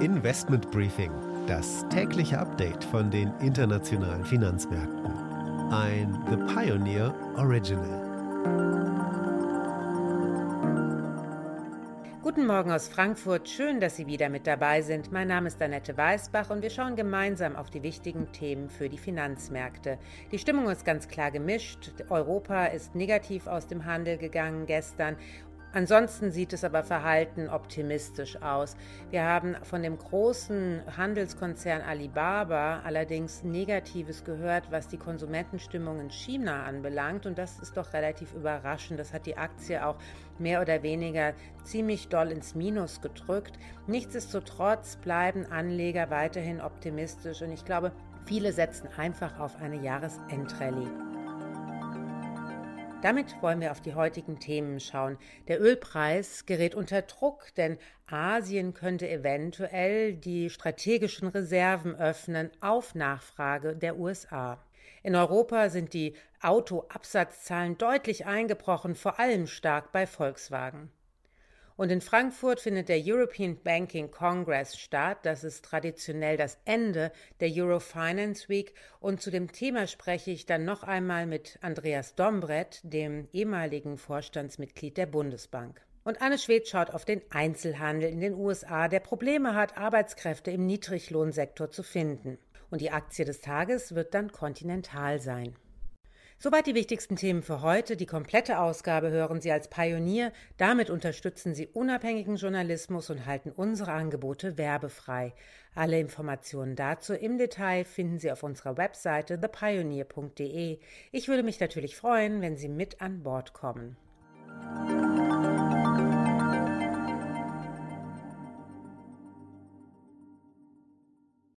Investment Briefing, das tägliche Update von den internationalen Finanzmärkten. Ein The Pioneer Original. Guten Morgen aus Frankfurt. Schön, dass Sie wieder mit dabei sind. Mein Name ist Annette Weißbach und wir schauen gemeinsam auf die wichtigen Themen für die Finanzmärkte. Die Stimmung ist ganz klar gemischt. Europa ist negativ aus dem Handel gegangen gestern Ansonsten sieht es aber verhalten optimistisch aus. Wir haben von dem großen Handelskonzern Alibaba allerdings Negatives gehört, was die Konsumentenstimmung in China anbelangt. Und das ist doch relativ überraschend. Das hat die Aktie auch mehr oder weniger ziemlich doll ins Minus gedrückt. Nichtsdestotrotz bleiben Anleger weiterhin optimistisch. Und ich glaube, viele setzen einfach auf eine Jahresendrallye. Damit wollen wir auf die heutigen Themen schauen. Der Ölpreis gerät unter Druck, denn Asien könnte eventuell die strategischen Reserven öffnen auf Nachfrage der USA. In Europa sind die Autoabsatzzahlen deutlich eingebrochen, vor allem stark bei Volkswagen. Und in Frankfurt findet der European Banking Congress statt. Das ist traditionell das Ende der Eurofinance Week. Und zu dem Thema spreche ich dann noch einmal mit Andreas Dombrett, dem ehemaligen Vorstandsmitglied der Bundesbank. Und Anne Schwed schaut auf den Einzelhandel in den USA, der Probleme hat, Arbeitskräfte im Niedriglohnsektor zu finden. Und die Aktie des Tages wird dann Continental sein. Soweit die wichtigsten Themen für heute. Die komplette Ausgabe hören Sie als Pionier. Damit unterstützen Sie unabhängigen Journalismus und halten unsere Angebote werbefrei. Alle Informationen dazu im Detail finden Sie auf unserer Webseite thepioneer.de. Ich würde mich natürlich freuen, wenn Sie mit an Bord kommen.